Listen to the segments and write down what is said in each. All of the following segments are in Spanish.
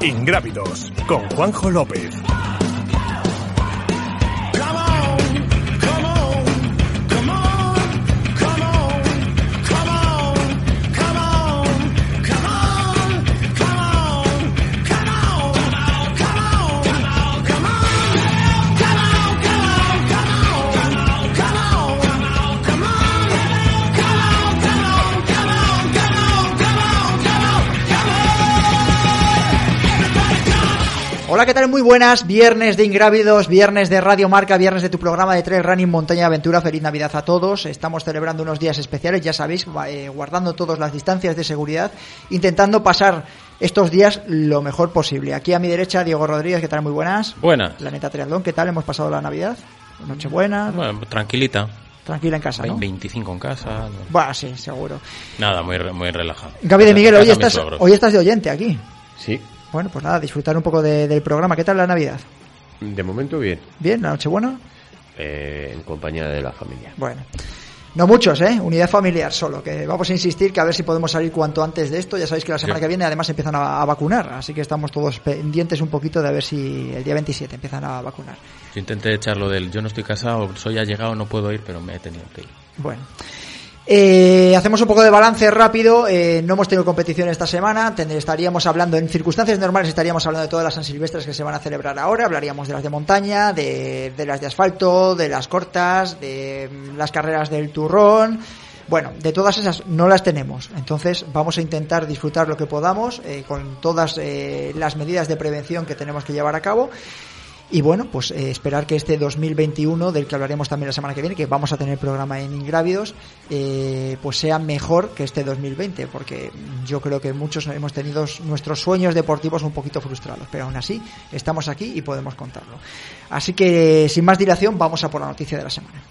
Ingrávidos con Juanjo López. Hola, ¿qué tal? Muy buenas. Viernes de Ingrávidos, viernes de Radio Marca, viernes de tu programa de Trail Running Montaña Aventura. Feliz Navidad a todos. Estamos celebrando unos días especiales, ya sabéis, eh, guardando todas las distancias de seguridad, intentando pasar estos días lo mejor posible. Aquí a mi derecha, Diego Rodríguez, ¿qué tal? Muy buenas. Buenas. Planeta Triatlón, ¿qué tal? Hemos pasado la Navidad. Nochebuena. Bueno, tranquilita. Tranquila en casa, ¿no? 25 en casa. Bueno, sí, seguro. Nada, muy, muy relajado. Gaby de Miguel, hoy estás, hoy estás de oyente aquí. Sí, Bueno, pues nada, disfrutar un poco de- del programa. ¿Qué tal la Navidad? de momento bien, ¿Bien? ¿La Nochebuena? eh, en compañía de la familia. Bueno, no muchos, ¿eh? Unidad familiar solo, que vamos a insistir que a ver si podemos salir cuanto antes de esto. Ya sabéis que la semana Sí. que viene además empiezan a, a vacunar, así que estamos todos pendientes un poquito de a ver si el día 27 empiezan a vacunar. Yo intenté echarlo del yo no estoy casado, soy allegado, no puedo ir, pero me he tenido que ir. Bueno. Eh, hacemos un poco de balance rápido. eh, no hemos tenido competición esta semana. estaríamos hablando, en circunstancias normales, estaríamos hablando de todas las San Silvestres que se van a celebrar ahora. Hablaríamos de las de montaña, de, de las de asfalto, de las cortas, de mm, las carreras del turrón. Bueno, de todas esas no las tenemos. Entonces vamos a intentar disfrutar lo que podamos eh, con todas eh, las medidas de prevención que tenemos que llevar a cabo. Y bueno, pues eh, esperar que este 2021, del que hablaremos también la semana que viene, que vamos a tener programa en Ingrávidos, eh, pues sea mejor que este 2020, porque yo creo que muchos hemos tenido nuestros sueños deportivos un poquito frustrados, pero aún así estamos aquí y podemos contarlo. Así que sin más dilación, vamos a por la noticia de la semana.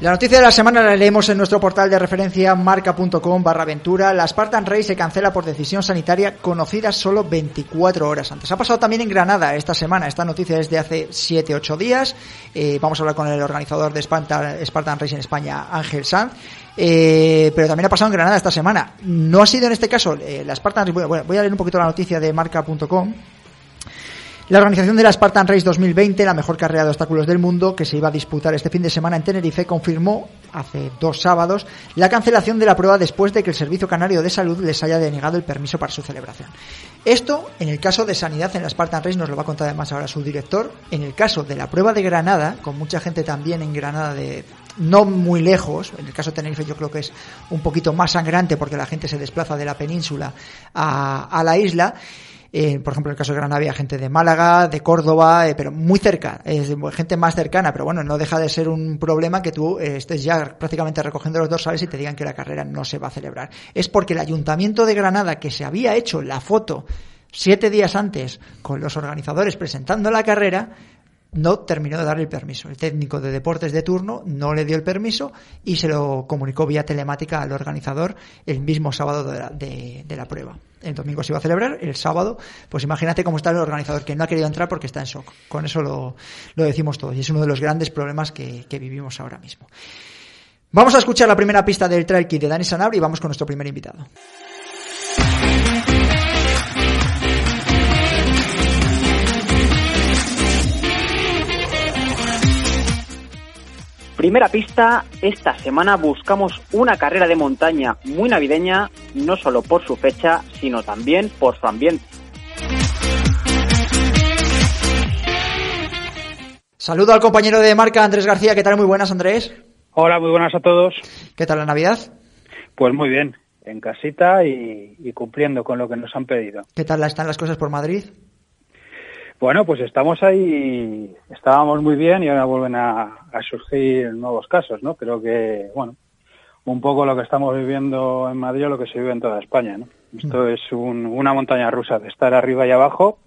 La noticia de la semana la leemos en nuestro portal de referencia marca.com barra aventura. La Spartan Race se cancela por decisión sanitaria conocida solo 24 horas antes. Ha pasado también en Granada esta semana. Esta noticia es de hace 7-8 días. Eh, vamos a hablar con el organizador de Spartan, Spartan Race en España, Ángel Sanz. Eh, pero también ha pasado en Granada esta semana. No ha sido en este caso eh, la Spartan Race. Bueno, voy a leer un poquito la noticia de marca.com. La organización de la Spartan Race 2020, la mejor carrera de obstáculos del mundo, que se iba a disputar este fin de semana en Tenerife, confirmó hace dos sábados la cancelación de la prueba después de que el Servicio Canario de Salud les haya denegado el permiso para su celebración. Esto, en el caso de sanidad en la Spartan Race, nos lo va a contar además ahora su director. En el caso de la prueba de Granada, con mucha gente también en Granada de no muy lejos, en el caso de Tenerife yo creo que es un poquito más sangrante porque la gente se desplaza de la península a, a la isla. Eh, por ejemplo, en el caso de Granada había gente de Málaga, de Córdoba, eh, pero muy cerca, es gente más cercana, pero bueno, no deja de ser un problema que tú eh, estés ya prácticamente recogiendo los dorsales y te digan que la carrera no se va a celebrar. Es porque el Ayuntamiento de Granada, que se había hecho la foto siete días antes con los organizadores presentando la carrera, no terminó de darle el permiso. El técnico de deportes de turno no le dio el permiso y se lo comunicó vía telemática al organizador el mismo sábado de la, de, la prueba. El domingo se iba a celebrar, el sábado, pues imagínate cómo está el organizador, que no ha querido entrar porque está en shock. Con eso lo, lo decimos todos y es uno de los grandes problemas que, que vivimos ahora mismo. Vamos a escuchar la primera pista del Trail Kit de Dani Sanabria y vamos con nuestro primer invitado. Primera pista, esta semana buscamos una carrera de montaña muy navideña, no solo por su fecha, sino también por su ambiente. Saludo al compañero de marca Andrés García. ¿Qué tal? Muy buenas, Andrés. Hola, muy buenas a todos. ¿Qué tal la Navidad? Pues muy bien, en casita y, y cumpliendo con lo que nos han pedido. ¿Qué tal están las cosas por Madrid? Bueno, pues estamos ahí, estábamos muy bien y ahora vuelven a, a surgir nuevos casos, ¿no? Creo que, bueno, un poco lo que estamos viviendo en Madrid o lo que se vive en toda España, ¿no? Esto es un- una montaña rusa de estar arriba y abajo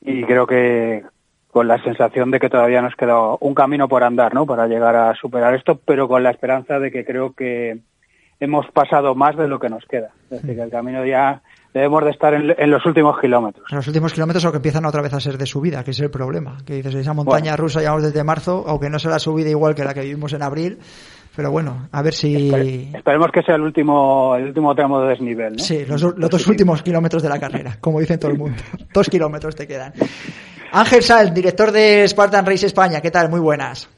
y creo que con la sensación de que todavía nos queda un camino por andar, ¿no? Para llegar a superar esto, pero con la esperanza de que creo que hemos pasado más de lo que nos queda. Es decir, que el camino ya debemos de estar en, en los últimos kilómetros. En los últimos kilómetros o que empiezan otra vez a ser de subida, que es el problema. Que dices, esa montaña rusa llevamos desde marzo, aunque no será subida igual que la que vivimos en abril, pero bueno, a ver si... Espere- Esperemos que sea el último, el último tramo de desnivel, ¿no? Sí, los, los dos últimos kilómetros de la carrera, como dicen todo el mundo. dos kilómetros te quedan. Ángel Sal, director de Spartan Race España, ¿qué tal? Muy buenas.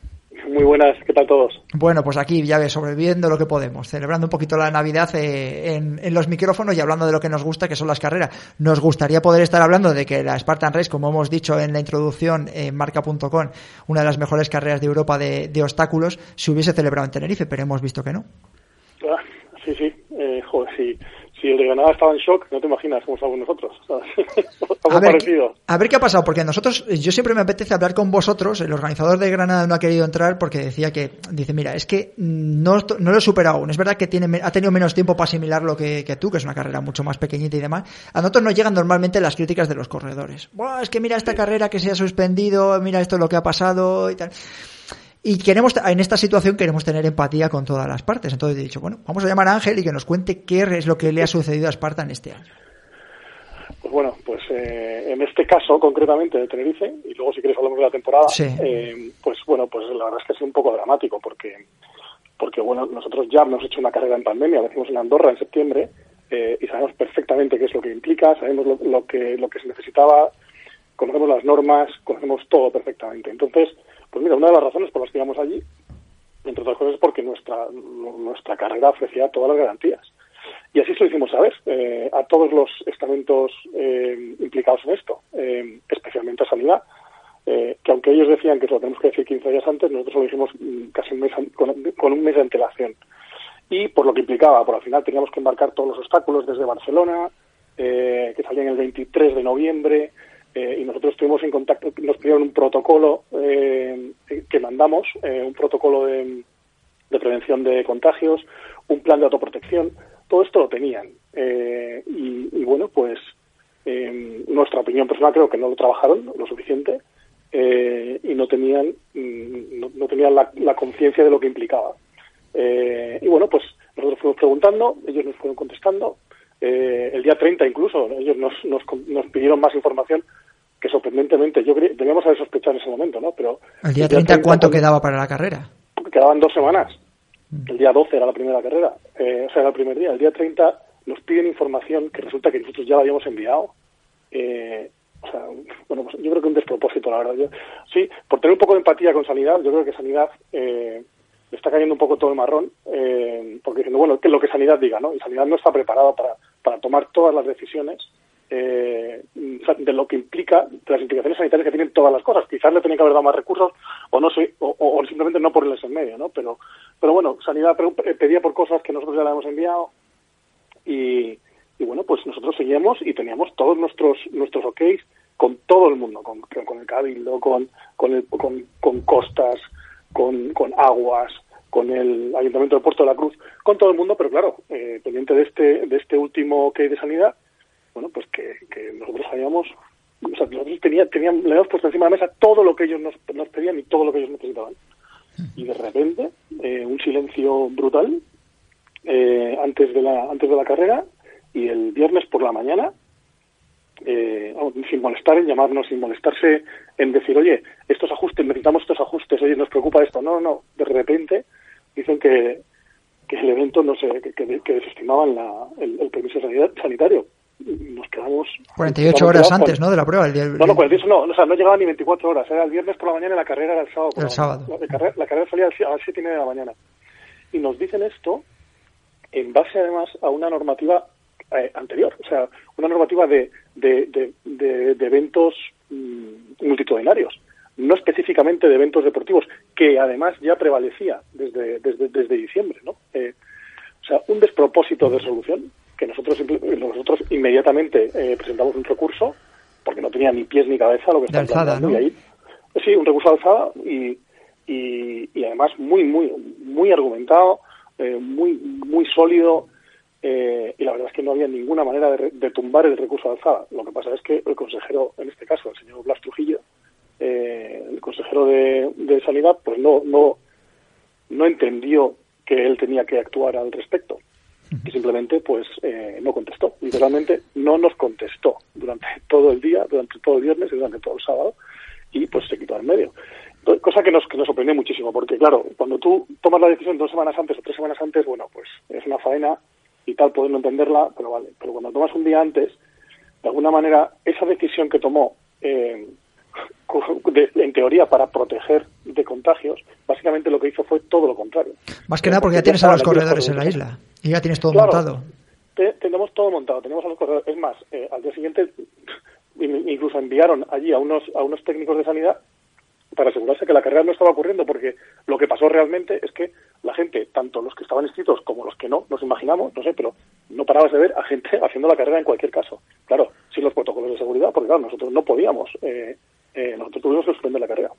Muy buenas, ¿qué tal todos? Bueno, pues aquí ya ves, sobreviviendo lo que podemos, celebrando un poquito la Navidad eh, en, en los micrófonos y hablando de lo que nos gusta, que son las carreras. Nos gustaría poder estar hablando de que la Spartan Race, como hemos dicho en la introducción en marca.com, una de las mejores carreras de Europa de, de obstáculos, se hubiese celebrado en Tenerife, pero hemos visto que no. Ah, sí, sí, eh, joder, si, si el de Granada estaba en shock, no te imaginas cómo estamos nosotros. A ver, parecido. a ver qué ha pasado, porque nosotros, yo siempre me apetece hablar con vosotros. El organizador de Granada no ha querido entrar porque decía que, dice, mira, es que no, no lo he superado aún. Es verdad que tiene, ha tenido menos tiempo para asimilar lo que, que tú, que es una carrera mucho más pequeñita y demás. A nosotros nos llegan normalmente las críticas de los corredores. Buah, es que mira esta carrera que se ha suspendido, mira esto lo que ha pasado y tal. Y queremos, en esta situación queremos tener empatía con todas las partes. Entonces he dicho, bueno, vamos a llamar a Ángel y que nos cuente qué es lo que le ha sucedido a Esparta en este año. Pues bueno, pues eh, en este caso concretamente de Tenerife, y luego si quieres hablamos de la temporada, Sí. eh, pues bueno, pues la verdad es que ha sido un poco dramático porque, porque bueno, nosotros ya hemos hecho una carrera en pandemia, lo hicimos en Andorra en septiembre, eh, y sabemos perfectamente qué es lo que implica, sabemos lo, lo que, lo que se necesitaba, conocemos las normas, conocemos todo perfectamente. Entonces, pues mira, una de las razones por las que íbamos allí, entre otras cosas, es porque nuestra, nuestra carrera ofrecía todas las garantías. Y así se lo hicimos saber eh, a todos los estamentos eh, implicados en esto, eh, especialmente a Sanidad, eh, que aunque ellos decían que se lo tenemos que decir 15 días antes, nosotros lo dijimos mm, casi un mes con un mes de antelación. Y por lo que implicaba, por al final teníamos que embarcar todos los obstáculos desde Barcelona, eh, que salían el 23 de noviembre, eh, y nosotros estuvimos en contacto, nos pidieron un protocolo eh, que mandamos, eh, un protocolo de, prevención de contagios, un plan de autoprotección, todo esto lo tenían. Eh, y, y bueno, pues eh, nuestra opinión personal creo que no lo trabajaron lo suficiente eh, y no tenían, mm, no, no tenían la, la conciencia de lo que implicaba. Y bueno, pues nosotros fuimos preguntando, ellos nos fueron contestando. Eh, el día 30 incluso, ellos nos, nos, nos pidieron más información que sorprendentemente, yo cre- debíamos haber sospechado en ese momento, ¿no? Pero El día 30, ¿cuánto cuando- quedaba para la carrera? quedaban dos semanas. El día 12 era la primera carrera, eh, o sea, era el primer día. El día 30 nos piden información que resulta que nosotros ya la habíamos enviado. Eh, o sea, bueno, pues yo creo que un despropósito, la verdad. Yo, sí, por tener un poco de empatía con Sanidad, yo creo que Sanidad eh, le está cayendo un poco todo el marrón, eh, porque diciendo, bueno, que lo que Sanidad diga, ¿no? Y Sanidad no está preparada para, para tomar todas las decisiones eh, de lo que implica, de las implicaciones sanitarias que tienen todas las cosas. Quizás le tenían que haber dado más recursos o no sé, o, o- simplemente no ponerles en medio, ¿no? Pero, pero bueno, Sanidad eh, pedía por cosas que nosotros ya le hemos enviado y, y bueno, pues nosotros seguíamos y teníamos todos nuestros nuestros OKs con todo el mundo, con, con el Cabildo, con, con, el, con, con Costas, con, con Aguas, con el Ayuntamiento de Puerto de la Cruz, con todo el mundo, pero claro, eh, pendiente de este, de este último OK de sanidad, bueno, pues que, que nosotros habíamos, o sea, nosotros tenía, teníamos, le habíamos puesto encima de la mesa todo lo que ellos nos, nos pedían y todo lo que ellos necesitaban. Y de repente, eh, un silencio brutal eh, antes de la antes de la carrera y el viernes por la mañana eh, sin molestar en llamarnos, sin molestarse en decir, oye, estos ajustes, necesitamos estos ajustes, oye, nos preocupa esto. No, no, no. De repente dicen que, que el evento, no sé, que, que, que desestimaban la, el, el permiso sanitario. Nos quedamos... 48 nos horas quedamos antes, ¿no? De la prueba. El día, No, no, 48 no, o sea, no llegaba ni 24 horas. Era el viernes por la mañana y la carrera era el sábado. El la sábado. mañana. La, carrera, la carrera salía a las 7 y media de la mañana. Y nos dicen esto en base además a una normativa eh, anterior, o sea, una normativa de, de, de, de- de eventos mm, multitudinarios, no específicamente de eventos deportivos, que además ya prevalecía desde, desde, desde diciembre, ¿no? Eh, o sea, un despropósito de resolución que nosotros, nosotros inmediatamente eh, presentamos un recurso porque no tenía ni pies ni cabeza lo que están alzada, ¿no? y ahí, sí, un recurso de alzada y, y, y además muy, muy, muy argumentado, eh, muy, muy sólido, eh, y la verdad es que no había ninguna manera de, de tumbar el recurso de alzada. Lo que pasa es que el consejero, en este caso, el señor Blas Trujillo, eh, el consejero de, de Sanidad, pues no, no, no entendió que él tenía que actuar al respecto. Y simplemente, pues, eh, no contestó. Literalmente, no nos contestó durante todo el día, durante todo el viernes y durante todo el sábado, y pues se quitó al medio. Entonces, Cosa que nos, que nos sorprendió muchísimo, porque claro, cuando tú tomas la decisión dos semanas antes o tres semanas antes, bueno, pues es una faena y tal, no entenderla, pero vale. Pero cuando tomas un día antes, de alguna manera, esa decisión que tomó, eh, de- en teoría, para proteger de contagios, básicamente lo que hizo fue todo lo contrario. Más que nada porque ya tienes a los corredores en la isla. Y ya tienes todo Claro. montado. Te- tenemos todo montado, tenemos a los corredores. Es más, eh, al día siguiente in- incluso enviaron allí a unos, a unos técnicos de sanidad para asegurarse que la carrera no estaba ocurriendo, porque lo que pasó realmente es que la gente, tanto los que estaban inscritos como los que no, nos imaginamos, no sé, pero no parabas de ver a gente haciendo la carrera en cualquier caso. Claro, sin los protocolos de seguridad, porque claro, nosotros no podíamos, eh, eh, nosotros tuvimos que suspender la carrera.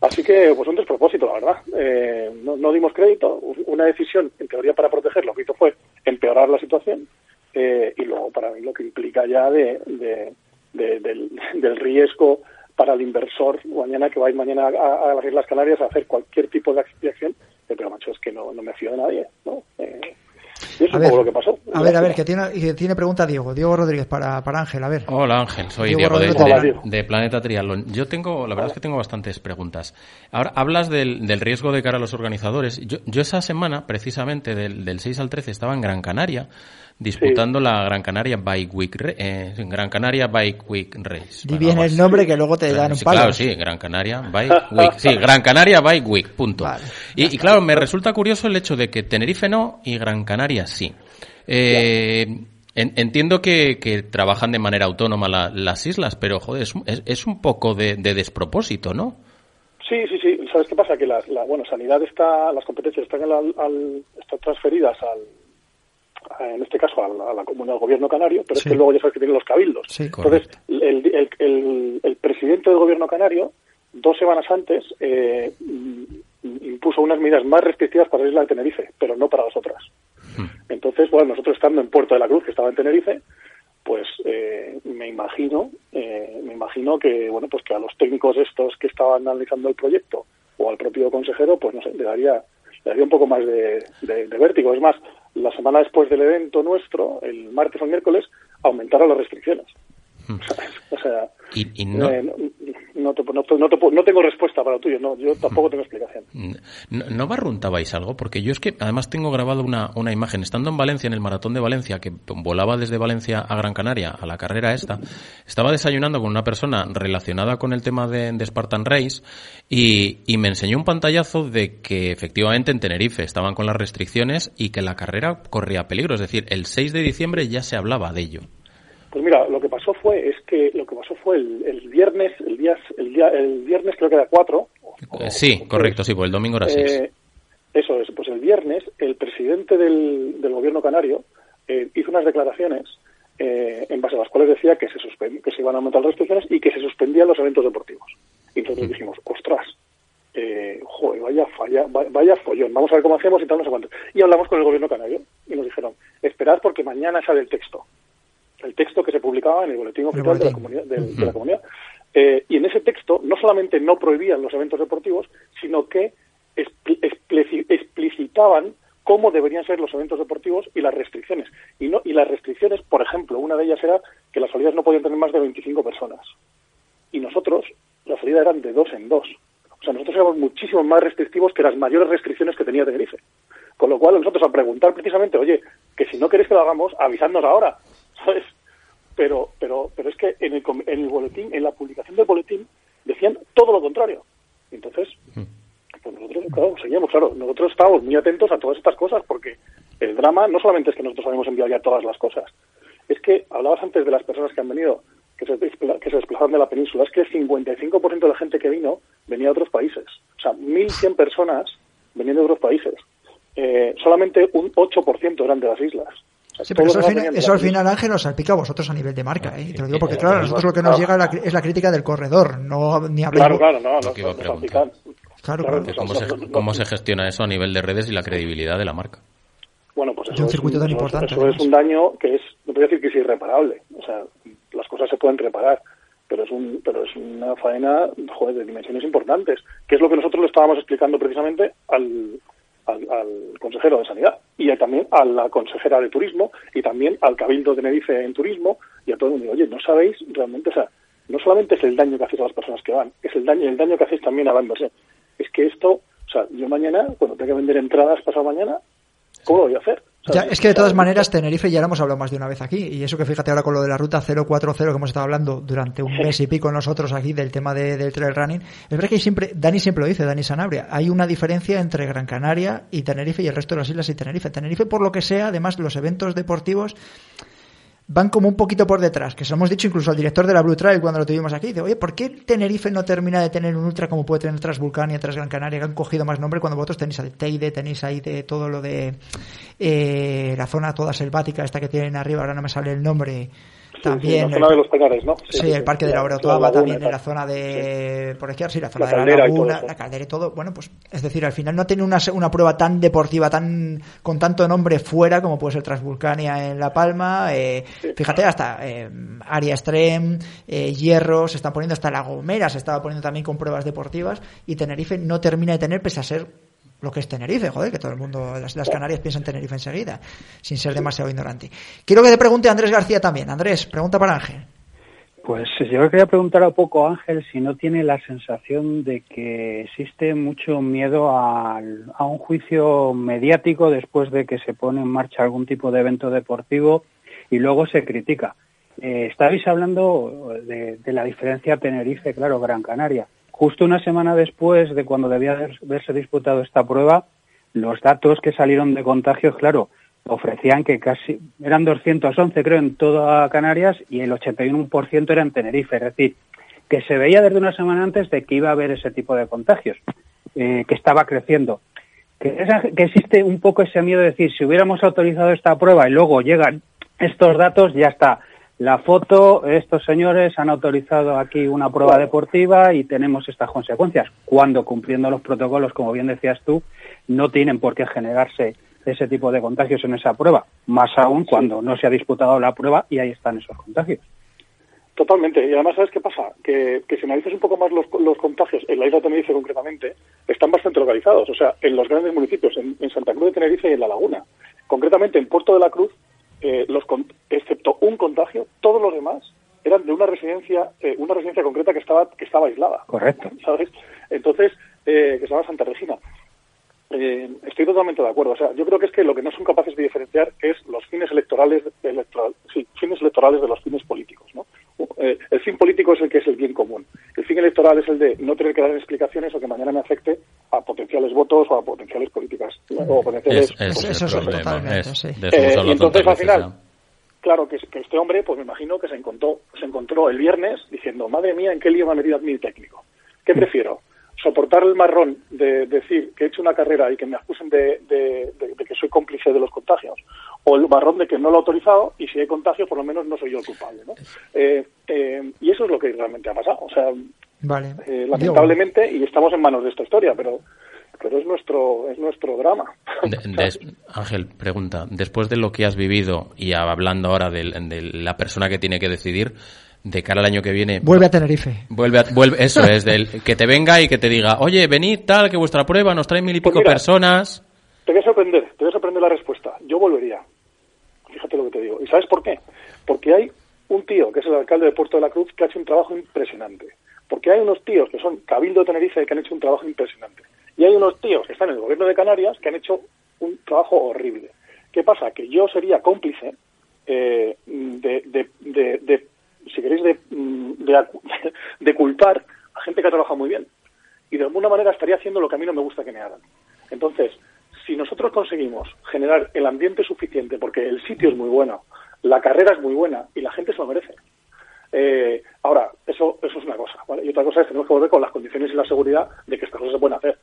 Así que, pues un despropósito, la verdad. Eh, no, no dimos crédito. Una decisión, en teoría, para proteger, lo que hizo fue empeorar la situación. eh, y luego, para mí, lo que implica ya de, de- de- del, del riesgo para el inversor mañana que va a ir mañana a, a las Islas Canarias a hacer cualquier tipo de ac- de acción. Eh, pero, macho, es que no, no me fío de nadie. ¿no? Eh, y eso es A ver, poco lo que pasó. a ver, a ver, que tiene, que tiene pregunta Diego. Diego Rodríguez para, para Ángel, a ver. Hola Ángel, soy Diego Diego, de, Rodríguez Hola, de- Diego. de Planeta Triatlón. Yo tengo, la verdad es que tengo bastantes preguntas. Ahora, hablas del, del riesgo de cara a los organizadores. Yo, yo esa semana, precisamente, del, del 6 al 13, estaba en Gran Canaria disputando la Gran Canaria Bike Week, Re- eh, Gran Canaria Bike Week Race. Di bien el nombre que luego te dan un Sí, palo. Claro, sí, Gran Canaria Bike Week. Sí, Gran Canaria Bike Week, punto. Vale, y, y claro, me resulta curioso el hecho de que Tenerife no y Gran Canaria sí. Eh, en- entiendo que, que trabajan de manera autónoma la- las islas, pero joder, es, un- es, es un poco de, de despropósito, ¿no? Sí, sí, sí. ¿Sabes qué pasa? Que la, la- bueno, sanidad está, las competencias están, la- al- están transferidas al, en este caso a la comunidad al gobierno canario, pero Sí. es que luego ya sabes que tienen los cabildos. Sí. Entonces, el, el, el- el presidente del gobierno canario, dos semanas antes, eh, impuso unas medidas más restrictivas para la isla de Tenerife, pero no para las otras. Entonces, bueno, nosotros estando en Puerto de la Cruz, que estaba en Tenerife, pues eh, me imagino, eh, me imagino que, bueno, pues que a los técnicos estos que estaban analizando el proyecto o al propio consejero, pues no sé, le daría, le daría un poco más de, de- de vértigo. Es más, la semana después del evento nuestro, el martes o el miércoles, aumentaron las restricciones. O sea, Y, y no, eh, no, no te- no te- tengo respuesta para lo tuyo, no, yo tampoco tengo explicación. ¿No, no barruntabais algo? Porque yo es que además tengo grabado una, una imagen. Estando en Valencia, en el maratón de Valencia, que volaba desde Valencia a Gran Canaria, a la carrera esta, estaba desayunando con una persona relacionada con el tema de, de Spartan Race y, y me enseñó un pantallazo de que efectivamente en Tenerife estaban con las restricciones y que la carrera corría peligro. Es decir, el 6 de diciembre ya se hablaba de ello. Pues mira, lo que pasó fue, es que lo que pasó fue el, el viernes, el día, el día, el viernes creo que era 4. Eh, sí, correcto, sí, pues el domingo era 6. Eh, eso es, pues el viernes el presidente del, del gobierno canario eh, hizo unas declaraciones eh, en base a las cuales decía que se, suspen- que se iban a aumentar las restricciones y que se suspendían los eventos deportivos. Y entonces dijimos, ostras, eh, joder, vaya, falla, va- vaya follón, vamos a ver cómo hacemos y tal, no sé cuánto. Y hablamos con el gobierno canario y nos dijeron, esperad porque mañana sale el texto. El texto que se publicaba en el boletín oficial de la comunidad. de la comunidad. Eh, y en ese texto no solamente no prohibían los eventos deportivos, sino que expli- explici- explicitaban cómo deberían ser los eventos deportivos y las restricciones. Y, no, y las restricciones, por ejemplo, una de ellas era que las salidas no podían tener más de 25 personas. Y nosotros, la salida eran de dos en dos. O sea, nosotros éramos muchísimo más restrictivos que las mayores restricciones que tenía Tenerife. Con lo cual, nosotros a preguntar precisamente, oye, que si no queréis que lo hagamos, avisadnos ahora, ¿sabes? Pero, pero, pero es que en el, en el boletín, en la publicación del boletín, decían todo lo contrario. Entonces, pues nosotros, claro, seguíamos, claro, nosotros estábamos muy atentos a todas estas cosas porque el drama no solamente es que nosotros habíamos enviado ya todas las cosas, es que hablabas antes de las personas que han venido, que se, que se desplazaron de la península, es que el 55% de la gente que vino venía de otros países. O sea, 1.100 personas venían de otros países. Eh, solamente un 8% eran de las islas. O sí, pero eso, al, final, Ángel, nos salpica a vosotros a nivel de marca. ¿eh? Te lo digo porque, claro, a nosotros lo que nos llega es la crítica del corredor, no ni hablamos. Claro, claro, no, no, Claro, claro. ¿Cómo, se, ¿Cómo se gestiona eso a nivel de redes y la credibilidad de la marca? Bueno, pues eso, un circuito tan importante, eso es un daño que es, no a decir que es irreparable. O sea, las cosas se pueden reparar, pero es un pero es una faena joder, de dimensiones importantes, que es lo que nosotros le estábamos explicando precisamente al, al, consejero de Sanidad y también a la consejera de Turismo y también al Cabildo de Tenerife en Turismo y a todo el mundo. Oye, no sabéis realmente, o sea, no solamente es el daño que hacéis a las personas que van, es el daño, el daño que hacéis también a la inversión. Es que esto, o sea, yo mañana, cuando tenga que vender entradas pasado mañana, ¿cómo lo voy a hacer? Es que de todas maneras Tenerife ya lo hemos hablado más de una vez aquí y eso que fíjate ahora con lo de la ruta 040 que hemos estado hablando durante un mes y pico nosotros aquí del tema de, del trail running, es verdad que siempre, Dani siempre lo dice, Dani Sanabria, hay una diferencia entre Gran Canaria y Tenerife y el resto de las islas y Tenerife. Tenerife por lo que sea, además los eventos deportivos van como un poquito por detrás, que se lo hemos dicho incluso al director de la Blue Trail cuando lo tuvimos aquí, dice, oye, ¿por qué Tenerife no termina de tener un ultra como puede tener Transvulcania, Gran Canaria, que han cogido más nombre cuando vosotros tenéis al Teide, tenéis ahí de todo lo de eh, la zona toda selvática, esta que tienen arriba, ahora no me sale el nombre, también. la zona de los Peñares, ¿no? Sí, el Parque de la Orotoaba también, en la zona de. Por izquierda, sí, la zona de la laguna, la caldera y todo. Bueno, pues es decir, al final no tiene una, una prueba tan deportiva, tan con tanto nombre fuera como puede ser Transvulcania en La Palma. Eh, fíjate, hasta eh, Aria Extreme, eh, Hierro, se están poniendo hasta La Gomera, se estaba poniendo también con pruebas deportivas. Y Tenerife no termina de tener, pese a ser lo que es Tenerife, joder, que todo el mundo, las, Canarias piensan en Tenerife enseguida, sin ser demasiado ignorante. Quiero que te pregunte a Andrés García también. Andrés, pregunta para Ángel. Pues yo quería preguntar un poco a Ángel si no tiene la sensación de que existe mucho miedo a, un juicio mediático después de que se pone en marcha algún tipo de evento deportivo y luego se critica. Eh, estabais hablando de, de la diferencia Tenerife, claro, Gran Canaria. Justo una semana después de cuando debía haberse disputado esta prueba, los datos que salieron de contagios, claro, ofrecían que casi eran 211, creo, en toda Canarias y el 81% era en Tenerife. Es decir, que se veía desde una semana antes de que iba a haber ese tipo de contagios, eh, que estaba creciendo. Que, que existe un poco ese miedo de decir, si hubiéramos autorizado esta prueba y luego llegan estos datos, ya está la foto, estos señores han autorizado aquí una prueba deportiva y tenemos estas consecuencias, cuando cumpliendo los protocolos, como bien decías tú, no tienen por qué generarse ese tipo de contagios en esa prueba, más aún cuando no se ha disputado la prueba y ahí están esos contagios. Totalmente. Y además, ¿sabes qué pasa? Que, si analizas un poco más los, contagios, en la isla de Tenerife concretamente, están bastante localizados. O sea, en los grandes municipios, en, en Santa Cruz de Tenerife y en La Laguna. Concretamente, en Puerto de la Cruz, eh, los, excepto un contagio, todos los demás eran de una residencia, eh, una residencia concreta que estaba que estaba aislada. Correcto. ¿Sabes? Entonces, eh, que se llama Santa Regina. estoy totalmente de acuerdo. O sea, yo creo que es que lo que no son capaces de diferenciar es los fines electorales, electoral, sí, fines electorales de los fines políticos. ¿no? El fin político es el que es el bien común. El fin electoral es el de no tener que dar explicaciones o que mañana me afecte a potenciales votos o a potenciales políticas. O potenciales, eso es totalmente, sí. y entonces al final, claro que, este hombre, pues me imagino que se encontró, se encontró el viernes diciendo, madre mía, ¿en qué lío me ha metido mi técnico? ¿Qué mm. prefiero? Soportar el marrón de decir que he hecho una carrera y que me acusen de, que soy cómplice de los contagios, o el marrón de que no lo he autorizado y si hay contagio por lo menos no soy yo el culpable. ¿no? Eh, eh, y eso es lo que realmente ha pasado. O sea, vale. Eh, lamentablemente, y estamos en manos de esta historia, pero pero es nuestro es nuestro drama. Ángel, pregunta, después de lo que has vivido y hablando ahora de, la persona que tiene que decidir, de cara al año que viene. Vuelve a Tenerife. Vuelve, vuelve eso es, del, que te venga y que te diga, oye, venid tal, que vuestra prueba nos trae mil y pues pico personas. Te voy a sorprender, te voy a sorprender la respuesta. Yo volvería. Fíjate lo que te digo. ¿Y sabes por qué? Porque hay un tío, que es el alcalde de Puerto de la Cruz, que ha hecho un trabajo impresionante. Porque hay unos tíos que son Cabildo de Tenerife que han hecho un trabajo impresionante. Y hay unos tíos que están en el gobierno de Canarias que han hecho un trabajo horrible. ¿Qué pasa? Que yo sería cómplice eh, de, de si queréis, mm, de, culpar a gente que ha trabajado muy bien. Y de alguna manera estaría haciendo lo que a mí no me gusta que me hagan. Entonces, si nosotros conseguimos generar el ambiente suficiente, porque el sitio es muy bueno, la carrera es muy buena y la gente se lo merece. Eh, ahora, eso, eso es una cosa. Y otra cosa es que tenemos que volver con las condiciones y la seguridad de que estas cosas se pueden hacer.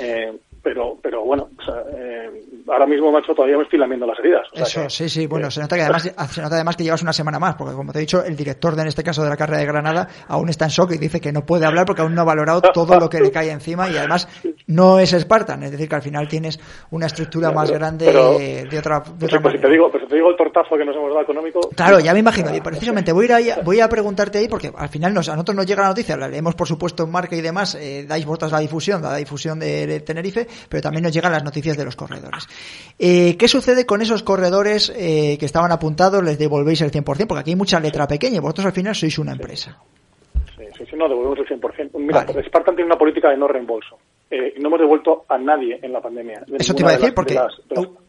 Eh, pero pero bueno, o sea, eh, ahora mismo, macho, todavía me estoy lamiendo las heridas. Eso, sí, sí, bueno, se nota que además se nota además que llevas una semana más, porque como te he dicho, el director de en este caso de la carrera de Granada aún está en shock y dice que no puede hablar porque aún no ha valorado todo lo que le cae encima y además no es Spartan, es decir, que al final tienes una estructura más grande de otra, de otra pues, te digo, te digo el tortazo que nos hemos dado económico. Claro, ya me imagino, y precisamente voy a, ir a, voy a preguntarte ahí porque al final nos, a nosotros nos llega la noticia, la leemos por supuesto en marca y demás, eh, dais vosotras la difusión, la difusión de, Tenerife, pero también nos llegan las noticias de los corredores. Eh, ¿Qué sucede con esos corredores eh, que estaban apuntados? ¿Les devolvéis el 100%? Porque aquí hay mucha letra pequeña y vosotros al final sois una empresa. Sí, sí, sí no, devolvemos el 100%. Mira, Spartan tiene una política de no reembolso. Eh, no hemos devuelto a nadie en la pandemia. Eso te iba a decir, porque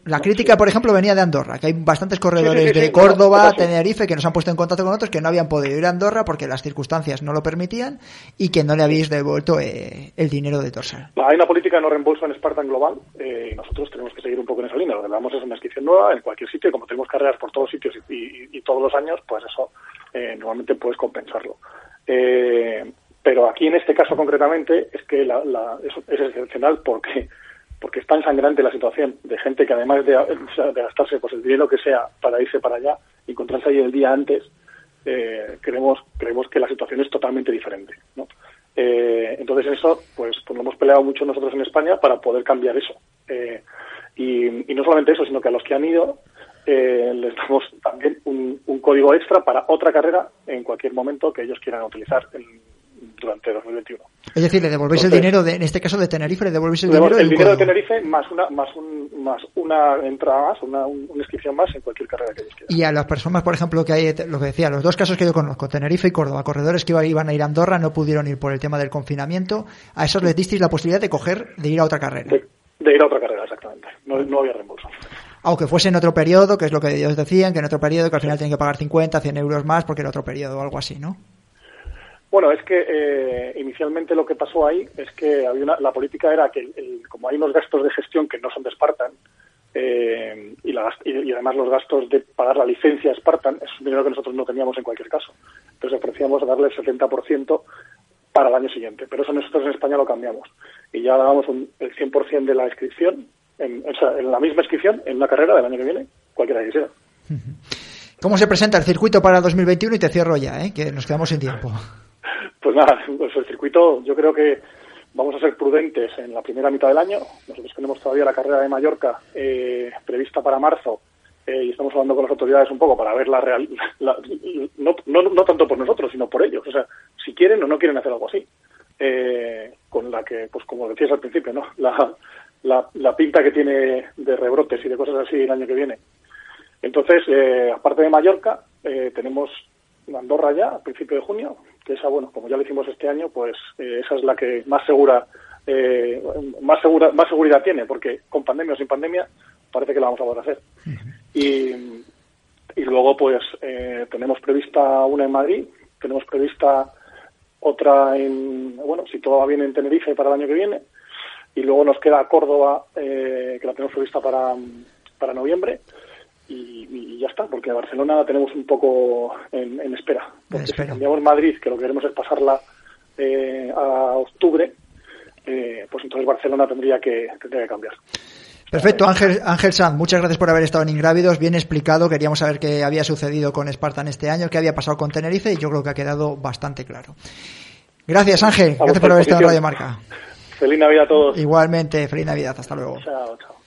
la crítica, por ejemplo, venía de Andorra, que hay bastantes corredores de Córdoba, Tenerife, que nos han puesto en contacto con otros que no habían podido ir a Andorra porque las circunstancias no lo permitían y que no le habéis devuelto eh, el dinero de Torsal. Hay una política de no reembolso en Spartan Global eh, y nosotros tenemos que seguir un poco en esa línea. Lo que damos es una inscripción nueva en cualquier sitio y como tenemos carreras por todos sitios y, todos los años, pues eso normalmente puedes compensarlo. Eh, pero aquí en este caso concretamente es que la, es, excepcional porque porque es tan sangrante la situación de gente que además de, gastarse pues el dinero que sea para irse para allá y encontrarse ahí el día antes, eh, creemos, creemos que la situación es totalmente diferente. ¿no? Eh, entonces eso, pues, pues lo hemos peleado mucho nosotros en España para poder cambiar eso. Eh, y, no solamente eso, sino que a los que han ido eh, les damos también un, un, código extra para otra carrera en cualquier momento que ellos quieran utilizar durante 2021. Es decir, le devolvéis el dinero, de, en este caso de Tenerife, le devolvéis el dinero. El dinero de Tenerife más una, más, un, más una entrada más, una, inscripción más en cualquier carrera que ellos quieran. Y a las personas, por ejemplo, que hay, lo que decía, los dos casos que yo conozco, Tenerife y Córdoba, corredores que iban a ir a Andorra, no pudieron ir por el tema del confinamiento, a esos les disteis la posibilidad de coger, de ir a otra carrera. De, ir a otra carrera, exactamente. No, no había reembolso aunque fuese en otro periodo, que es lo que ellos decían, que en otro periodo que al final tienen que pagar 50, 100 euros más porque era otro periodo o algo así, ¿no? Bueno, es que eh, inicialmente lo que pasó ahí es que había una, la política era que, como hay unos gastos de gestión que no son de Spartan, eh, y, y, además los gastos de pagar la licencia Spartan, es un dinero que nosotros no teníamos en cualquier caso. Entonces ofrecíamos darle el 70% para el año siguiente. Pero eso nosotros en España lo cambiamos. Y ya dábamos el 100% de la inscripción, en, o sea, en la misma inscripción, en una carrera del año que viene, cualquiera que sea. ¿Cómo se presenta el circuito para 2021? Y te cierro ya, ¿eh? que nos quedamos sin tiempo. Pues nada, pues el circuito yo creo que vamos a ser prudentes en la primera mitad del año. Nosotros tenemos todavía la carrera de Mallorca eh, prevista para marzo eh, y estamos hablando con las autoridades un poco para ver la real, no, no, no, tanto por nosotros, sino por ellos. O sea, si quieren o no quieren hacer algo así. Eh, con la que, pues como decías al principio, ¿no? La, la, la, pinta que tiene de rebrotes y de cosas así el año que viene. Entonces, aparte de Mallorca, tenemos Andorra ya a principio de junio, que esa, bueno, como ya lo hicimos este año, pues eh, esa es la que más segura, eh, más segura, más seguridad tiene, porque con pandemia o sin pandemia parece que la vamos a poder hacer. y, y luego, pues eh, tenemos prevista una en Madrid, tenemos prevista otra en, bueno, si todo va bien en Tenerife para el año que viene, y luego nos queda Córdoba, que la tenemos prevista para, para noviembre y, ya está, porque a Barcelona la tenemos un poco en, espera. Porque si cambiamos Madrid, que lo que queremos es pasarla eh, a octubre, eh, pues entonces Barcelona tendría que, tendría que cambiar. Perfecto, Ángel, Ángel Sanz, muchas gracias por haber estado en Ingrávidos, bien explicado, queríamos saber qué había sucedido con Spartan este año, qué había pasado con Tenerife y yo creo que ha quedado bastante claro. Gracias Ángel, gracias por haber estado en Radio Marca. Feliz Navidad a todos. Igualmente, feliz Navidad, hasta luego. Chao, chao.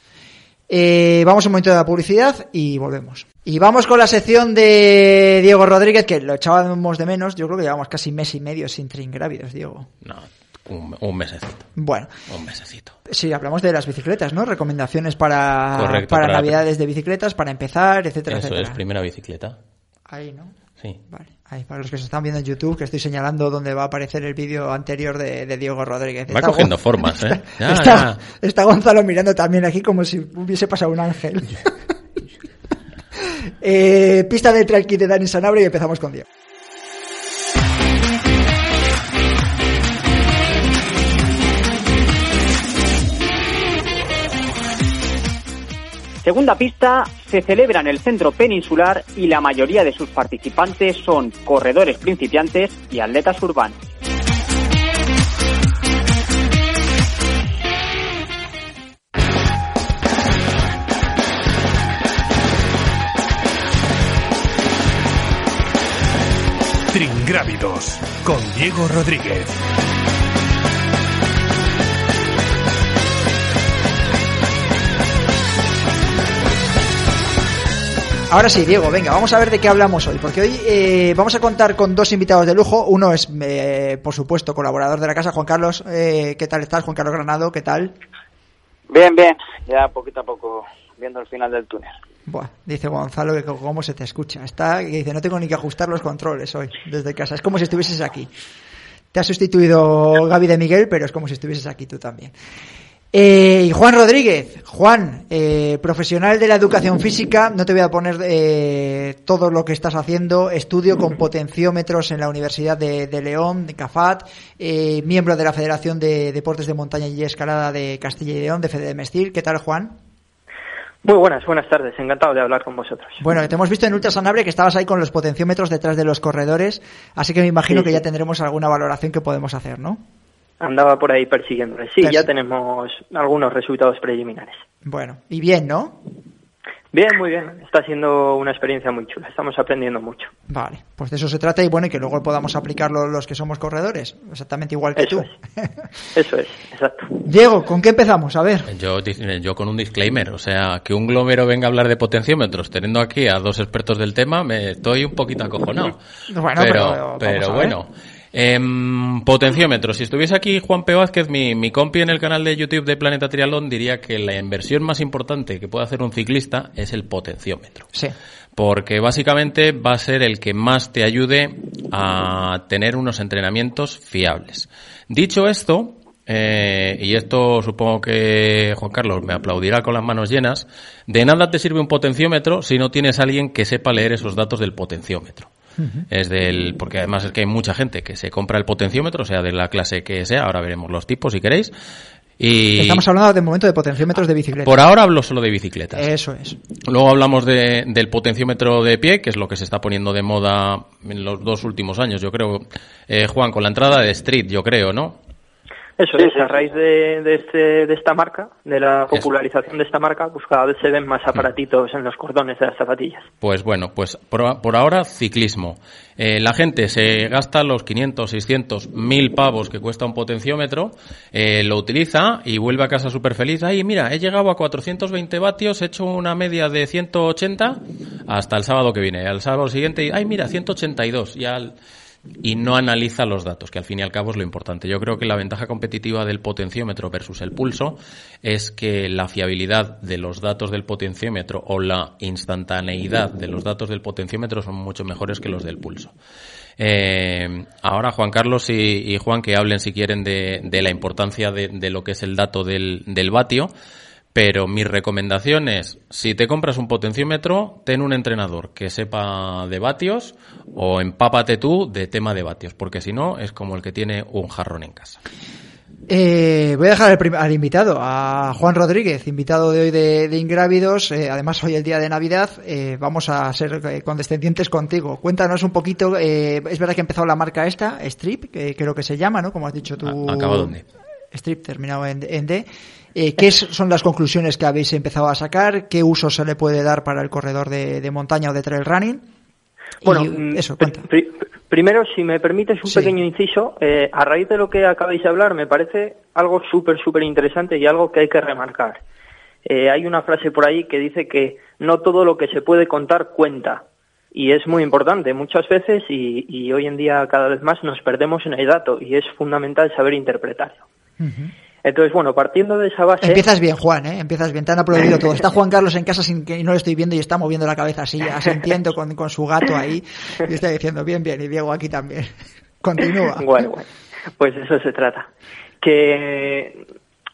Eh, vamos un momento de la publicidad y volvemos. Y vamos con la sección de Diego Rodríguez, que lo echábamos de menos. Yo creo que llevamos casi mes y medio sin tringrávidos, Diego. No, un, un, mesecito. Bueno. Un mesecito. Sí, hablamos de las bicicletas, ¿no? Recomendaciones para, para, navidades de bicicletas, para empezar, etcétera, Eso etcétera. es, primera bicicleta. Ahí, ¿no? Sí. Vale. Ahí, para los que se están viendo en YouTube, que estoy señalando donde va a aparecer el vídeo anterior de, Diego Rodríguez. Va cogiendo formas, ¿eh? está, Gonzalo mirando también aquí como si hubiese pasado un ángel. eh, pista de trail de Dani Sanabria y empezamos con Diego. Segunda pista se celebra en el centro peninsular y la mayoría de sus participantes son corredores principiantes y atletas urbanos. Tringrávidos con Diego Rodríguez. Ahora sí, Diego, venga, vamos a ver de qué hablamos hoy, porque hoy eh, vamos a contar con dos invitados de lujo. Uno es, eh, por supuesto, colaborador de la casa, Juan Carlos. Eh, ¿Qué tal estás, Juan Carlos Granado? ¿Qué tal? Bien, bien, ya poquito a poco viendo el final del túnel. Buah, dice Gonzalo que cómo se te escucha. Está, que dice, no tengo ni que ajustar los controles hoy desde casa. Es como si estuvieses aquí. Te ha sustituido Gaby de Miguel, pero es como si estuvieses aquí tú también. Eh, y Juan Rodríguez, Juan, eh, profesional de la educación física, no te voy a poner eh, todo lo que estás haciendo, estudio con potenciómetros en la Universidad de, de León, de CAFAT, miembro de la Federación de Deportes de Montaña y Escalada de Castilla y León, de Fede Mestil. ¿Qué tal, Juan? Muy buenas, buenas tardes. Encantado de hablar con vosotros. Bueno, te hemos visto en Ultrasanabre que estabas ahí con los potenciómetros detrás de los corredores, así que me imagino Sí, que ya tendremos alguna valoración que podemos hacer, ¿no? Andaba por ahí persiguiéndole. Sí, ya tenemos algunos resultados preliminares. Bueno, y bien, ¿no? Bien, muy bien. Está siendo una experiencia muy chula. Estamos aprendiendo mucho. Vale, pues de eso se trata y bueno, y que luego podamos aplicarlo los que somos corredores, exactamente igual que Eso tú. Eso es, exacto. Diego, ¿con qué empezamos? A ver. Yo, yo con un disclaimer, o sea, que un glomero venga a hablar de potenciómetros teniendo aquí a dos expertos del tema, me estoy un poquito acojonado. Bueno, pero, ver. Bueno. Em, potenciómetros. Si estuviese aquí Juan P. Vázquez, mi, mi compi en el canal de YouTube de Planeta Triatlón, diría que la inversión más importante que puede hacer un ciclista es el potenciómetro. Sí. Porque básicamente va a ser el que más te ayude a tener unos entrenamientos fiables. Dicho esto, eh, y esto supongo que Juan Carlos me aplaudirá con las manos llenas, de nada te sirve un potenciómetro si no tienes a alguien que sepa leer esos datos del potenciómetro. Es del, porque además es que hay mucha gente que se compra el potenciómetro, sea de la clase que sea, ahora veremos los tipos si queréis. Y Estamos hablando de momento de potenciómetros de bicicleta. por ahora hablo solo de bicicletas. Eso es. Luego hablamos de, del potenciómetro de pie, que es lo que se está poniendo de moda en los dos últimos años, yo creo. Eh, Juan, con la entrada de Street, yo creo, ¿no? Eso es, a raíz de, de, este, de esta marca, de la popularización de esta marca, pues cada vez se ven más aparatitos en los cordones de las zapatillas. Pues bueno, pues por, por ahora ciclismo. Eh, la gente se gasta los 500, 600, 1000 pavos que cuesta un potenciómetro, eh, lo utiliza y vuelve a casa súper feliz. Ay, mira, he llegado a 420 vatios, he hecho una media de 180 hasta el sábado que viene. Al sábado siguiente, ay, mira, 182. Ya al- y no analiza los datos, que al fin y al cabo es lo importante. Yo creo que la ventaja competitiva del potenciómetro versus el pulso es que la fiabilidad de los datos del potenciómetro o la instantaneidad de los datos del potenciómetro son mucho mejores que los del pulso. Eh, ahora Juan Carlos y, Juan que hablen si quieren de, la importancia de, de lo que es el dato del, del vatio. Pero mi recomendación es, si te compras un potenciómetro, ten un entrenador que sepa de vatios o empápate tú de tema de vatios, porque si no es como el que tiene un jarrón en casa. Eh, voy a dejar al, invitado, a Juan Rodríguez, invitado de hoy de, de Ingrávidos. Eh, además, hoy el día de Navidad. eh, vamos a ser eh, condescendientes contigo. Cuéntanos un poquito. eh, es verdad que ha empezado la marca esta, Strip, que creo que se llama, ¿no? Como has dicho tú. ¿Acabado dónde? Strip terminado en, en D. Eh, ¿Qué son las conclusiones que habéis empezado a sacar? ¿Qué uso se le puede dar para el corredor de, de montaña o de trail running? Bueno, mm, eso, pri- pri- primero, si me permites un Sí. pequeño inciso, eh, a raíz de lo que acabáis de hablar, me parece algo súper, súper interesante y algo que hay que remarcar. Eh, hay una frase por ahí que dice que no todo lo que se puede contar cuenta. Y es muy importante muchas veces y, y hoy en día cada vez más nos perdemos en el dato y es fundamental saber interpretarlo. Entonces, bueno, partiendo de esa base... Empiezas bien, Juan, ¿eh? Empiezas bien, te han aplaudido todo. Está Juan Carlos en casa sin que no lo estoy viendo y está moviendo la cabeza así, asintiendo con, con su gato ahí. Y está diciendo, bien, bien, y Diego aquí también. Continúa. Bueno, bueno. Pues eso se trata. Que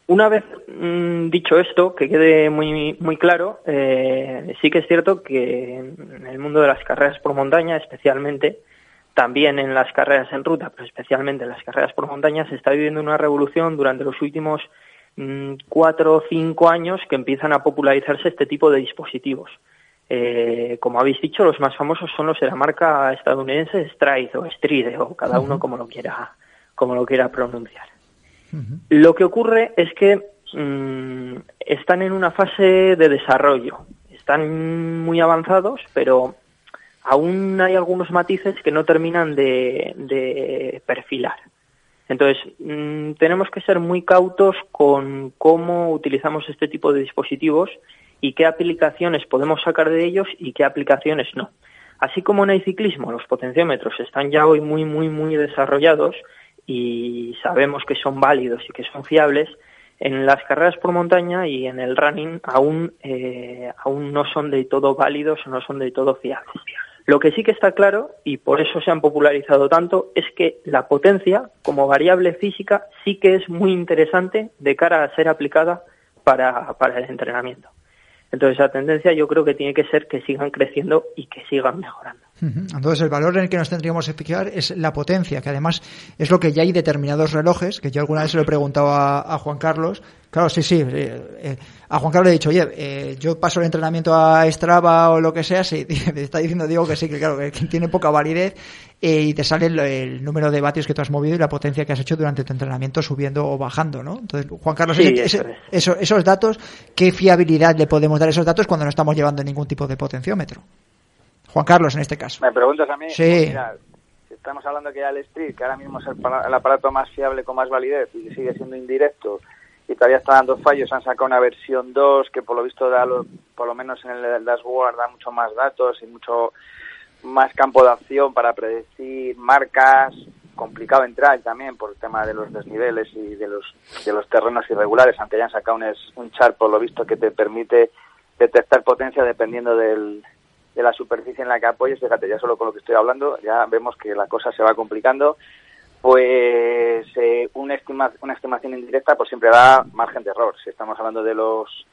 una vez mm, dicho esto, que quede muy, muy claro, eh, sí que es cierto que en el mundo de las carreras por montaña, especialmente, también en las carreras en ruta, pero especialmente en las carreras por montaña, se está viviendo una revolución durante los últimos mm, cuatro o cinco años que empiezan a popularizarse este tipo de dispositivos. Eh, como habéis dicho, los más famosos son los de la marca estadounidense Stride o Stride, o cada uno como lo quiera, como lo quiera pronunciar. Lo que ocurre es que mm, están en una fase de desarrollo, están muy avanzados, pero aún hay algunos matices que no terminan de, perfilar. Entonces, mm, tenemos que ser muy cautos con cómo utilizamos este tipo de dispositivos y qué aplicaciones podemos sacar de ellos y qué aplicaciones no. Así como en el ciclismo los potenciómetros están ya hoy muy, muy, muy desarrollados y sabemos que son válidos y que son fiables, en las carreras por montaña y en el running aún, eh, aún no son de todo válidos o no son de todo fiables. Lo que sí que está claro, y por eso se han popularizado tanto, es que la potencia como variable física sí que es muy interesante de cara a ser aplicada para, el entrenamiento. Entonces la tendencia yo creo que tiene que ser que sigan creciendo y que sigan mejorando. Entonces el valor en el que nos tendríamos que fijar es la potencia, que además es lo que ya hay determinados relojes, que yo alguna vez se lo he preguntado a, Juan Carlos. Claro, sí, sí. Eh, eh, a Juan Carlos le he dicho, oye, eh, yo paso el entrenamiento a Strava o lo que sea, sí, me está diciendo Diego que sí, que claro, que tiene poca validez y te sale el, número de vatios que tú has movido y la potencia que has hecho durante tu entrenamiento subiendo o bajando, ¿no? Entonces, Juan Carlos, esos datos, ¿qué fiabilidad le podemos dar a esos datos cuando no estamos llevando ningún tipo de potenciómetro? Juan Carlos, en este caso. ¿Me preguntas a mí? Sí. Pues estamos hablando que ya el Street, que ahora mismo es el, aparato más fiable con más validez y sigue siendo indirecto y todavía está dando fallos, han sacado una versión 2 que por lo visto da, por lo menos en el dashboard, da mucho más datos y mucho más campo de acción para predecir marcas, complicado entrar también por el tema de los desniveles y de los, de los terrenos irregulares, aunque hayan sacado un, un chart por lo visto que te permite detectar potencia dependiendo del, de la superficie en la que apoyes, fíjate, ya solo con lo que estoy hablando, ya vemos que la cosa se va complicando, pues eh, una, estima, una estimación indirecta pues siempre da margen de error. Si estamos hablando de los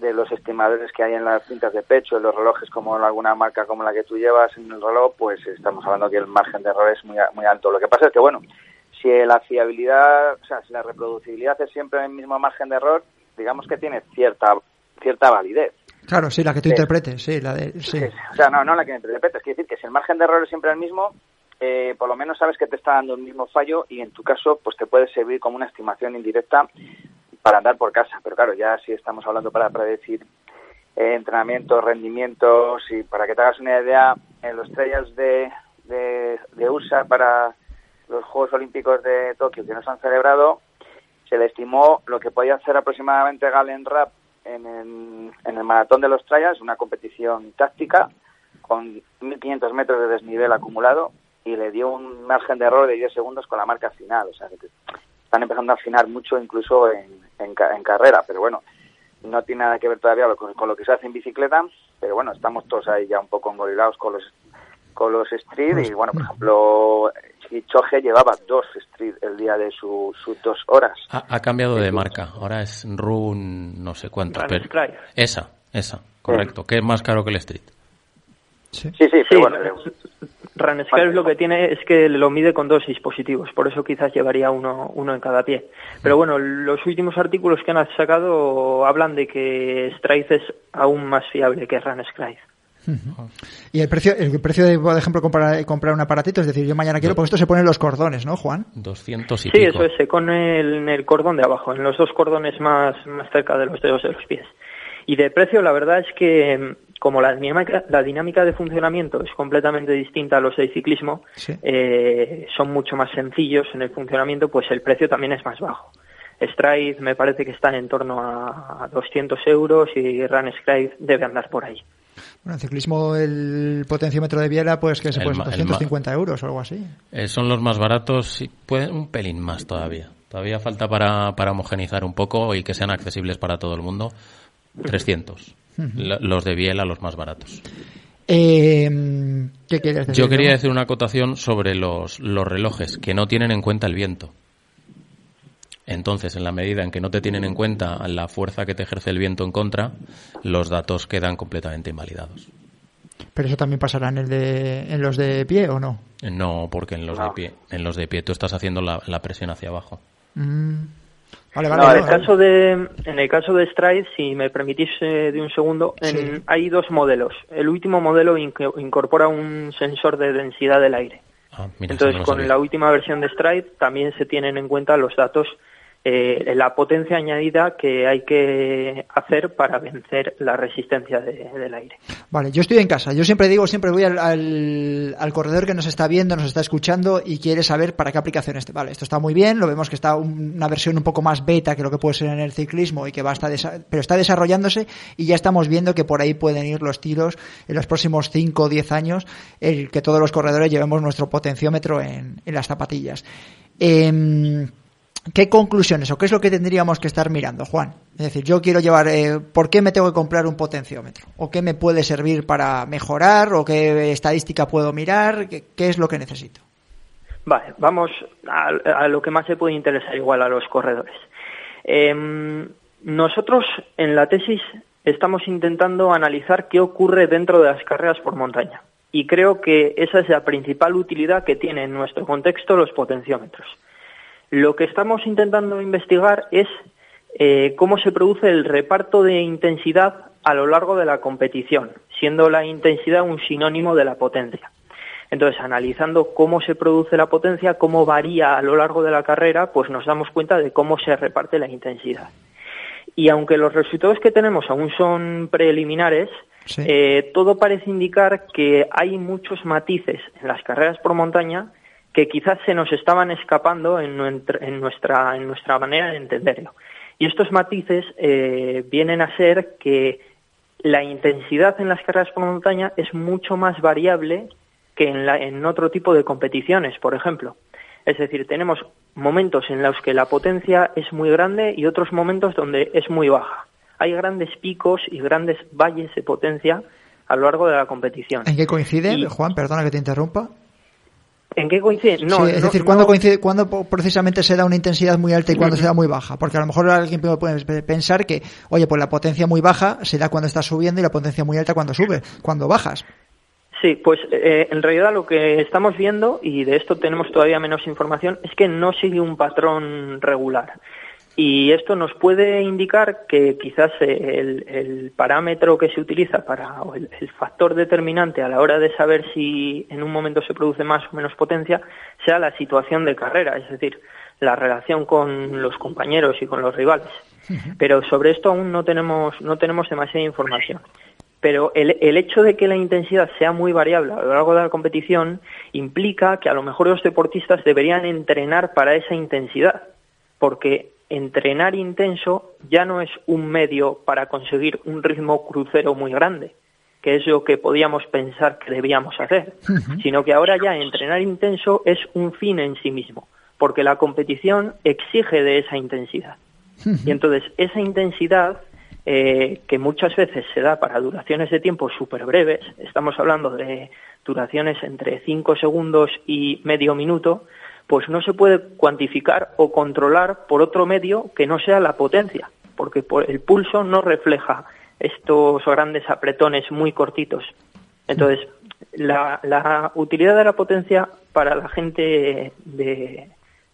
de los estimadores que hay en las cintas de pecho, en los relojes como en alguna marca como la que tú llevas en el reloj, pues estamos hablando que el margen de error es muy, muy alto. Lo que pasa es que, bueno, si la fiabilidad, o sea, si la reproducibilidad es siempre el mismo margen de error, digamos que tiene cierta cierta validez. Claro, sí, la que tú interpretes, sí, la de, sí. O sea, no, no la que interpretes, quiere decir que si el margen de error es siempre el mismo, eh, por lo menos sabes que te está dando el mismo fallo y en tu caso, pues te puede servir como una estimación indirecta para andar por casa. Pero claro, ya si estamos hablando para predecir eh, entrenamientos, rendimientos y para que te hagas una idea, en los trials de, de, USA para los Juegos Olímpicos de Tokio que no se han celebrado, se le estimó lo que podía hacer aproximadamente Galen Rapp en el, maratón de los Trials, una competición táctica con 1.500 metros de desnivel acumulado y le dio un margen de error de 10 segundos con la marca final. O sea, que están empezando a afinar mucho incluso en, en, carrera, pero bueno, no tiene nada que ver todavía con, con, lo que se hace en bicicleta, pero bueno, estamos todos ahí ya un poco engorilados con los con los street. Y bueno, por ejemplo, Choje llevaba dos street el día de sus dos horas. Ha, cambiado de marca, ahora es Run no sé cuánto. Pero esa, esa, correcto, que es más caro que el street. Sí, sí, sí, pero bueno. Runscribe lo que tiene es que lo mide con dos dispositivos, por eso quizás llevaría uno, uno en cada pie. Pero bueno, los últimos artículos que han sacado hablan de que Stride es aún más fiable que Runscribe. Y el precio, el precio de, por ejemplo, comprar, comprar un aparatito, es decir, yo mañana quiero, pues esto se pone en los cordones, ¿no, Juan? 200 y Sí, eso es, se con el, el cordón de abajo, en los dos cordones más, más cerca de los dedos de los pies. Y de precio, la verdad es que como la dinámica, la dinámica de funcionamiento es completamente distinta a los de ciclismo, eh, son mucho más sencillos en el funcionamiento, pues el precio también es más bajo. Stride me parece que está en torno a 200 euros y Run Stride debe andar por ahí. Bueno, en ciclismo el potenciómetro de Biela, pues que se puede 250 euros o algo así. Eh, son los más baratos y pueden un pelín más todavía. Todavía falta para, para homogenizar un poco y que sean accesibles para todo el mundo. 300. Los de Biela, los más baratos. Eh, ¿Qué querías decir? Yo quería decir una acotación sobre los, los relojes que no tienen en cuenta el viento. Entonces, en la medida en que no te tienen en cuenta la fuerza que te ejerce el viento en contra, los datos quedan completamente invalidados. ¿Pero eso también pasará en, el de, en los de pie o no? No, porque en los de pie, en los de pie tú estás haciendo la, presión hacia abajo. Mm. Vale, vale, no, en, el caso de, en el caso de Stride, si me permitís eh, de un segundo, hay dos modelos. El último modelo incorpora un sensor de densidad del aire. Ah, Entonces, con la última versión de Stride también se tienen en cuenta los datos eh, la potencia añadida que hay que hacer para vencer la resistencia del aire. Vale, yo estoy en casa. Yo siempre digo, siempre voy al, al, corredor que nos está viendo, nos está escuchando y quiere saber para qué aplicación este. Vale, esto está muy bien. Lo vemos que está una versión un poco más beta que lo que puede ser en el ciclismo y que va a estar, pero está desarrollándose y ya estamos viendo que por ahí pueden ir los tiros en los próximos 5 o 10 años, el que todos los corredores llevemos nuestro potenciómetro en, en las zapatillas. Eh, ¿Qué conclusiones o qué es lo que tendríamos que estar mirando, Juan? Es decir, yo quiero llevar, eh, ¿por qué me tengo que comprar un potenciómetro? ¿O qué me puede servir para mejorar? ¿O qué estadística puedo mirar? ¿Qué, es lo que necesito? Vale, vamos a, lo que más se puede interesar igual a los corredores. Em, nosotros en la tesis estamos intentando analizar qué ocurre dentro de las carreras por montaña. Y creo que esa es la principal utilidad que tiene en nuestro contexto los potenciómetros. Lo que estamos intentando investigar es eh, cómo se produce el reparto de intensidad a lo largo de la competición, siendo la intensidad un sinónimo de la potencia. Entonces, analizando cómo se produce la potencia, cómo varía a lo largo de la carrera, pues nos damos cuenta de cómo se reparte la intensidad. Y aunque los resultados que tenemos aún son preliminares, eh, todo parece indicar que hay muchos matices en las carreras por montaña que quizás se nos estaban escapando en, nuestra, en nuestra manera de entenderlo. Y estos matices eh, vienen a ser que la intensidad en las carreras por montaña es mucho más variable que en, en otro tipo de competiciones, por ejemplo. Es decir, tenemos momentos en los que la potencia es muy grande y otros momentos donde es muy baja. Hay grandes picos y grandes valles de potencia a lo largo de la competición. ¿En qué coincide, Juan? Perdona que te interrumpa. ¿En qué coincide? No, es decir, ¿cuándo, coincide, ¿cuándo precisamente se da una intensidad muy alta y cuándo se da muy baja? Porque a lo mejor alguien puede pensar que, oye, pues la potencia muy baja se da cuando estás subiendo y la potencia muy alta cuando sube, cuando bajas. Sí, pues eh, en realidad lo que estamos viendo, y de esto tenemos todavía menos información, es que no sigue un patrón regular. Y esto nos puede indicar que quizás el, parámetro que se utiliza para, o el, factor determinante a la hora de saber si en un momento se produce más o menos potencia, sea la situación de carrera, es decir, la relación con los compañeros y con los rivales. Pero sobre esto aún no tenemos, no tenemos demasiada información. Pero el, el hecho de que la intensidad sea muy variable a lo largo de la competición implica que a lo mejor los deportistas deberían entrenar para esa intensidad, porque entrenar intenso ya no es un medio para conseguir un ritmo crucero muy grande, que es lo que podíamos pensar que debíamos hacer, sino que ahora ya entrenar intenso es un fin en sí mismo, porque la competición exige de esa intensidad. Y entonces esa intensidad, eh, que muchas veces se da para duraciones de tiempo súper breves, estamos hablando de duraciones entre 5 segundos y medio minuto, pues no se puede cuantificar o controlar por otro medio que no sea la potencia, porque el pulso no refleja estos grandes apretones muy cortitos. Entonces, la, utilidad de la potencia para la gente de,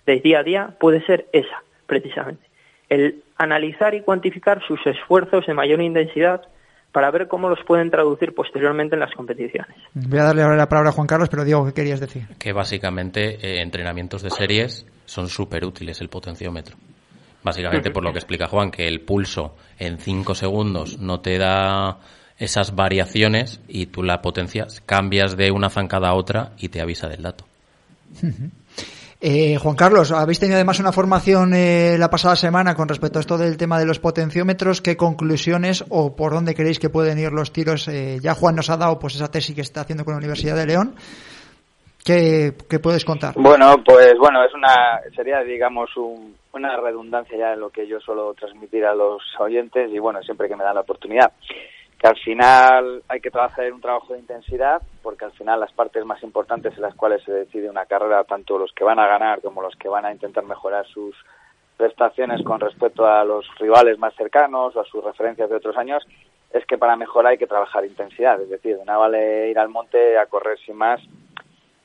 de día a día puede ser esa, precisamente. El analizar y cuantificar sus esfuerzos de mayor intensidad para ver cómo los pueden traducir posteriormente en las competiciones. Voy a darle ahora la palabra a Juan Carlos, pero digo, ¿qué querías decir? Que básicamente eh, entrenamientos de series son súper útiles el potenciómetro. Básicamente por lo que explica Juan, que el pulso en 5 segundos no te da esas variaciones y tú la potencia cambias de una zancada a otra y te avisa del dato. Eh, Juan Carlos, habéis tenido además una formación eh, la pasada semana con respecto a esto del tema de los potenciómetros. ¿Qué conclusiones o por dónde creéis que pueden ir los tiros? Eh, ya Juan nos ha dado pues esa tesis que está haciendo con la Universidad de León. ¿Qué, puedes contar? Bueno, pues bueno, es una sería digamos una redundancia ya en lo que yo suelo transmitir a los oyentes y bueno, siempre que me dan la oportunidad que al final hay que hacer un trabajo de intensidad, porque al final las partes más importantes en las cuales se decide una carrera, tanto los que van a ganar como los que van a intentar mejorar sus prestaciones con respecto a los rivales más cercanos o a sus referencias de otros años, es que para mejorar hay que trabajar intensidad, es decir, de nada vale ir al monte a correr sin más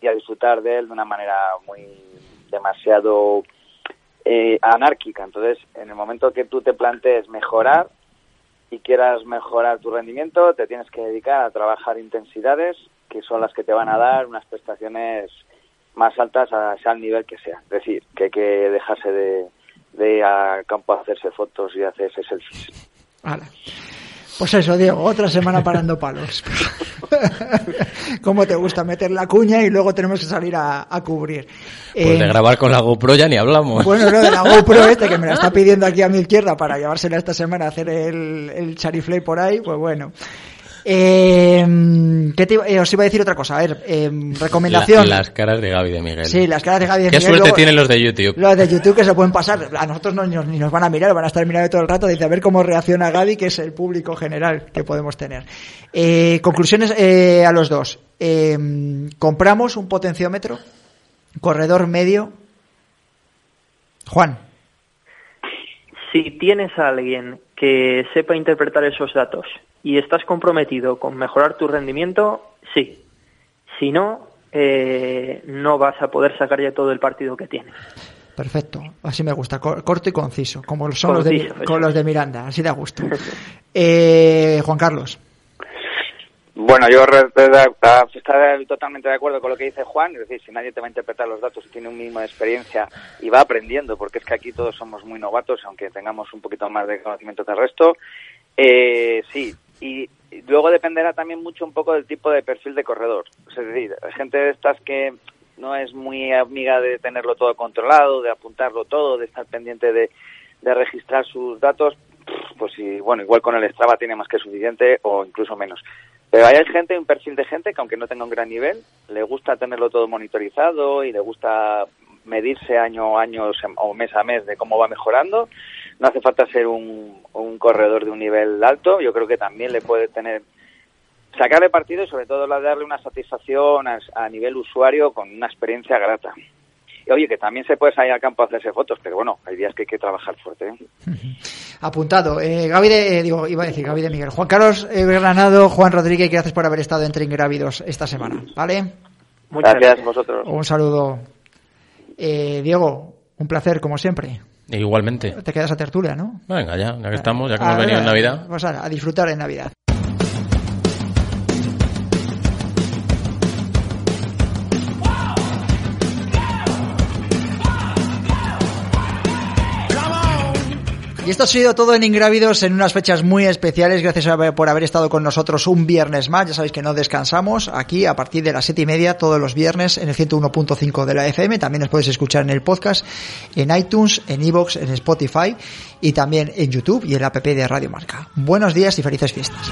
y a disfrutar de él de una manera muy demasiado eh, anárquica. Entonces, en el momento que tú te plantees mejorar, y quieras mejorar tu rendimiento, te tienes que dedicar a trabajar intensidades que son las que te van a dar unas prestaciones más altas a el nivel que sea. Es decir, que hay que dejarse de, gente a campo a hacerse fotos y hacerse selfies. Pues eso, Diego, otra semana parando palos. ¿Cómo te gusta meter la cuña y luego tenemos que salir a, cubrir? Pues de eh, grabar con la GoPro ya ni hablamos. Bueno, no, de la GoPro este que me la está pidiendo aquí a mi izquierda para llevársela esta semana a hacer el, el chariflay por ahí, pues bueno. Eh, ¿qué eh, os iba a decir otra cosa. A ver, eh, recomendación. las caras de Gaby de Miguel. Sí, las caras de Gaby de Miguel. ¿Qué suerte tienen los de YouTube? Los de YouTube que se pueden pasar. A nosotros no, ni nos van a mirar, van a estar mirando todo el rato. Dice, a ver cómo reacciona Gaby, que es el público general que podemos tener. Eh, conclusiones eh, a los dos. compramos un potenciómetro, corredor medio. Juan. Si tienes a alguien que sepa interpretar esos datos y estás comprometido con mejorar tu rendimiento, sí. Si no, eh, no vas a poder sacar ya todo el partido que tienes. Perfecto, así me gusta, corto y conciso, como son los, de, con los de Miranda, así da gusto. eh, Juan Carlos. Bueno, yo estoy totalmente de acuerdo con lo que dice Juan, es decir, si nadie te va a interpretar los datos y tiene un mínimo de experiencia y va aprendiendo, porque es que aquí todos somos muy novatos, aunque tengamos un poquito más de conocimiento que el resto, eh, sí, y luego dependerá también mucho un poco del tipo de perfil de corredor. Es decir, hay gente de estas que no es muy amiga de tenerlo todo controlado, de apuntarlo todo, de estar pendiente de, de registrar sus datos, pues sí, bueno, igual con el Strava tiene más que suficiente o incluso menos. Pero hay gente, un perfil de gente que aunque no tenga un gran nivel, le gusta tenerlo todo monitorizado y le gusta medirse año a año o mes a mes de cómo va mejorando no hace falta ser un, corredor de un nivel alto, yo creo que también le puede tener sacarle partido y sobre todo darle una satisfacción a, nivel usuario con una experiencia grata. Y oye, que también se puede salir al campo a hacerse fotos, pero bueno, hay días que hay que trabajar fuerte. ¿eh? Apuntado. Eh, Gaby de, eh, digo, iba a decir Gaby de Miguel. Juan Carlos eh, Granado, Juan Rodríguez, gracias por haber estado entre Ingrávidos esta semana, ¿vale? Muchas gracias a vosotros. Un saludo. Diego, un placer como siempre. Igualmente. Te quedas a tertulia, ¿no? Venga, ya, ya que estamos, ya que hemos venido en Navidad. Pues a disfrutar en Navidad. Y esto ha sido todo en Ingrávidos en unas fechas muy especiales. Gracias por haber estado con nosotros un viernes más. Ya sabéis que no descansamos aquí a partir de las siete y media todos los viernes en el 101.5 de la FM. También nos podéis escuchar en el podcast, en iTunes, en iVoox, en Spotify y también en YouTube y en la app de Radio Marca. Buenos días y felices fiestas.